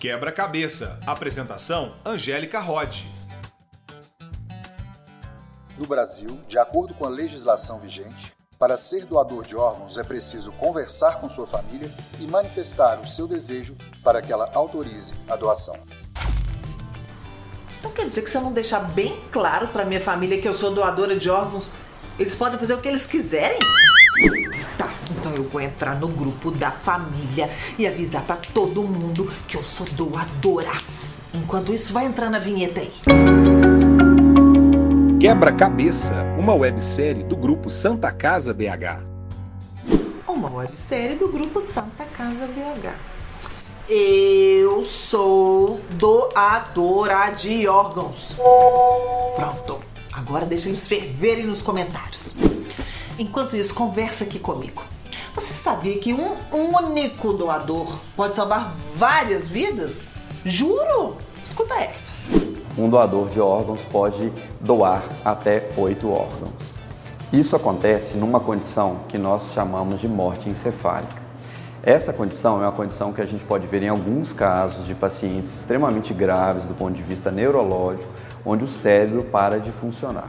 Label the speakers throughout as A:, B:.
A: Quebra-cabeça. Apresentação: Angélica Rod.
B: No Brasil, de acordo com a legislação vigente, para ser doador de órgãos é preciso conversar com sua família e manifestar o seu desejo para que ela autorize a doação.
C: Então quer dizer que se eu não deixar bem claro para minha família que eu sou doadora de órgãos, eles podem fazer o que eles quiserem? Vou entrar no grupo da família e avisar para todo mundo que eu sou doadora. Enquanto isso, vai entrar na vinheta aí.
A: Quebra-cabeça, uma websérie do grupo Santa Casa BH.
C: Uma websérie do grupo Santa Casa BH. Eu sou doadora de órgãos. Pronto. Agora deixa eles ferverem nos comentários. Enquanto isso, conversa aqui comigo. Você sabia que um único doador pode salvar várias vidas? Juro! Escuta essa
D: um doador de órgãos pode doar até oito órgãos. Isso acontece numa condição que nós chamamos de morte encefálica. Essa condição é uma condição que a gente pode ver em alguns casos de pacientes extremamente graves do ponto de vista neurológico, onde o cérebro para de funcionar.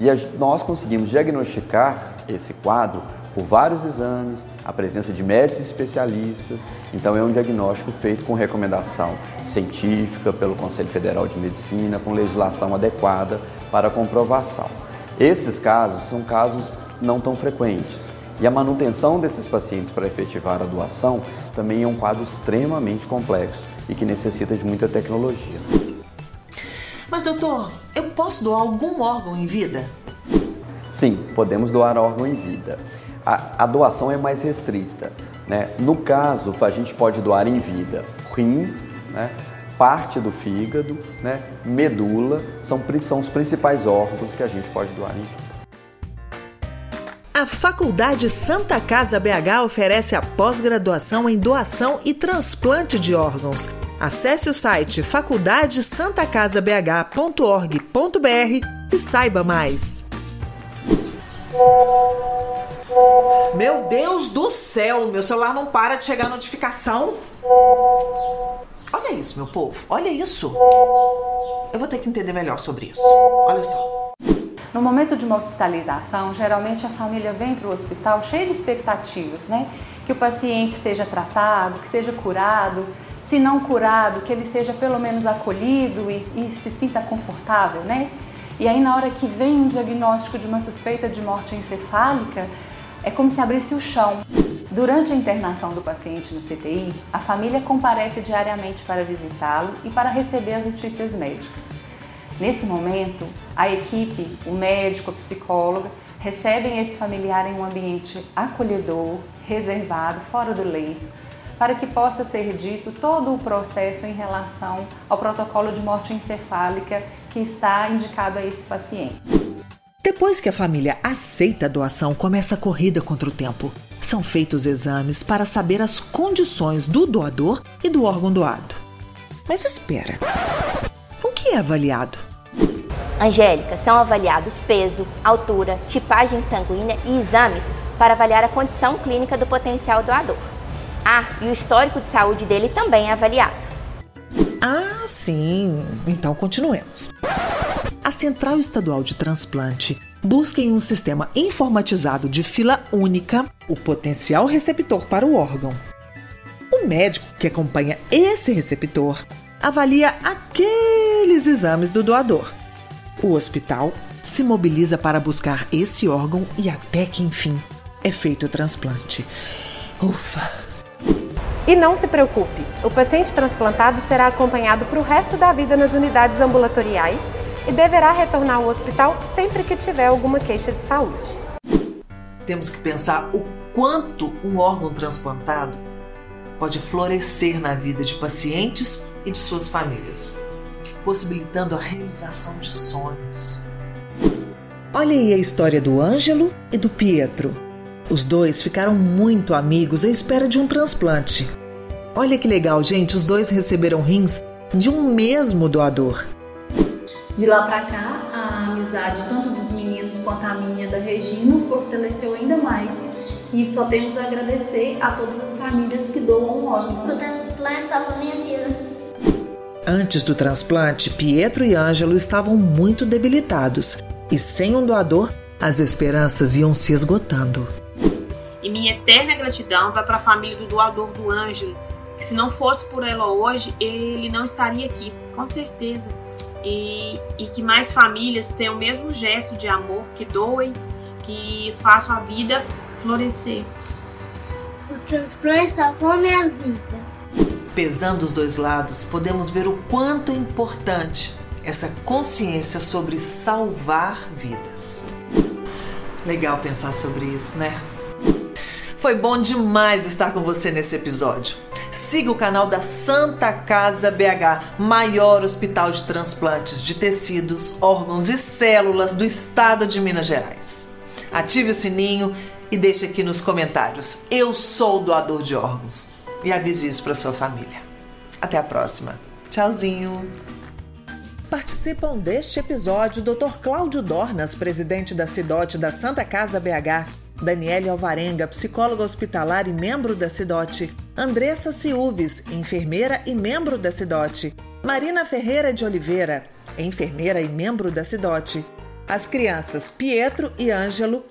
D: E nós conseguimos diagnosticar esse quadro por vários exames, a presença de médicos especialistas. Então, é um diagnóstico feito com recomendação científica pelo Conselho Federal de Medicina, com legislação adequada para comprovação. Esses casos são casos não tão frequentes. E a manutenção desses pacientes para efetivar a doação também é um quadro extremamente complexo e que necessita de muita tecnologia.
C: Mas, doutor, eu posso doar algum órgão em vida?
D: Sim, podemos doar órgão em vida a, a doação é mais restrita. Né? No caso, a gente pode doar em vida rim, né? parte do fígado, né? medula, são, são os principais órgãos que a gente pode doar em vida.
E: A Faculdade Santa Casa BH oferece a pós-graduação em doação e transplante de órgãos. Acesse o site faculdadesantacasabh.org.br e saiba mais.
C: Meu Deus do céu, meu celular não para de chegar a notificação. Olha isso, meu povo, olha isso. Eu vou ter que entender melhor sobre isso. Olha só.
F: No momento de uma hospitalização, geralmente a família vem para o hospital cheia de expectativas, né? Que o paciente seja tratado, que seja curado, se não curado, que ele seja pelo menos acolhido e, e se sinta confortável, né? E aí, na hora que vem um diagnóstico de uma suspeita de morte encefálica, é como se abrisse o chão. Durante a internação do paciente no CTI, a família comparece diariamente para visitá-lo e para receber as notícias médicas. Nesse momento, a equipe, o médico, a psicóloga, recebem esse familiar em um ambiente acolhedor, reservado, fora do leito, para que possa ser dito todo o processo em relação ao protocolo de morte encefálica que está indicado a esse paciente.
E: Depois que a família aceita a doação, começa a corrida contra o tempo. São feitos exames para saber as condições do doador e do órgão doado. Mas espera, o que é avaliado?
G: Angélica, são avaliados peso, altura, tipagem sanguínea e exames para avaliar a condição clínica do potencial doador. Ah, e o histórico de saúde dele também é avaliado.
E: Ah, sim. Então continuemos a Central Estadual de Transplante busca em um sistema informatizado de fila única o potencial receptor para o órgão. O médico que acompanha esse receptor avalia aqueles exames do doador. O hospital se mobiliza para buscar esse órgão e até que enfim é feito o transplante. Ufa!
H: E não se preocupe, o paciente transplantado será acompanhado para o resto da vida nas unidades ambulatoriais e deverá retornar ao hospital sempre que tiver alguma queixa de saúde.
C: Temos que pensar o quanto um órgão transplantado pode florescer na vida de pacientes e de suas famílias, possibilitando a realização de sonhos.
E: Olha aí a história do Ângelo e do Pietro. Os dois ficaram muito amigos à espera de um transplante. Olha que legal, gente, os dois receberam rins de um mesmo doador.
I: De lá para cá, a amizade tanto dos meninos quanto a minha da Regina fortaleceu ainda mais. E só temos a agradecer a todas as famílias que doam órgãos.
J: O transplante salva minha vida.
E: Antes do transplante, Pietro e Ângelo estavam muito debilitados e sem um doador, as esperanças iam se esgotando.
J: Minha eterna gratidão vai para a família do doador do Ângelo, que se não fosse por ela hoje, ele não estaria aqui, com certeza. E, e que mais famílias tenham o mesmo gesto de amor, que doem, que façam a vida florescer.
K: O transplante salvou minha vida.
E: Pesando os dois lados, podemos ver o quanto é importante essa consciência sobre salvar vidas. Legal pensar sobre isso, né? Foi bom demais estar com você nesse episódio. Siga o canal da Santa Casa BH, maior hospital de transplantes de tecidos, órgãos e células do estado de Minas Gerais. Ative o sininho e deixe aqui nos comentários: Eu sou doador de órgãos e avise isso para sua família. Até a próxima. Tchauzinho. Participam deste episódio Dr. Cláudio Dornas, presidente da CIDOT da Santa Casa BH, Daniele Alvarenga, psicóloga hospitalar e membro da CIDOT, Andressa Silves, enfermeira e membro da CIDOT, Marina Ferreira de Oliveira, enfermeira e membro da CIDOT, as crianças Pietro e Ângelo,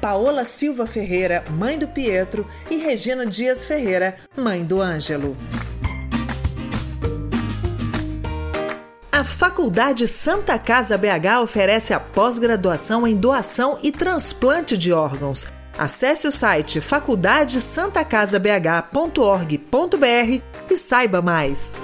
E: Paola Silva Ferreira, mãe do Pietro, e Regina Dias Ferreira, mãe do Ângelo. A Faculdade Santa Casa BH oferece a pós-graduação em doação e transplante de órgãos. Acesse o site faculdadesantacasabh.org.br e saiba mais.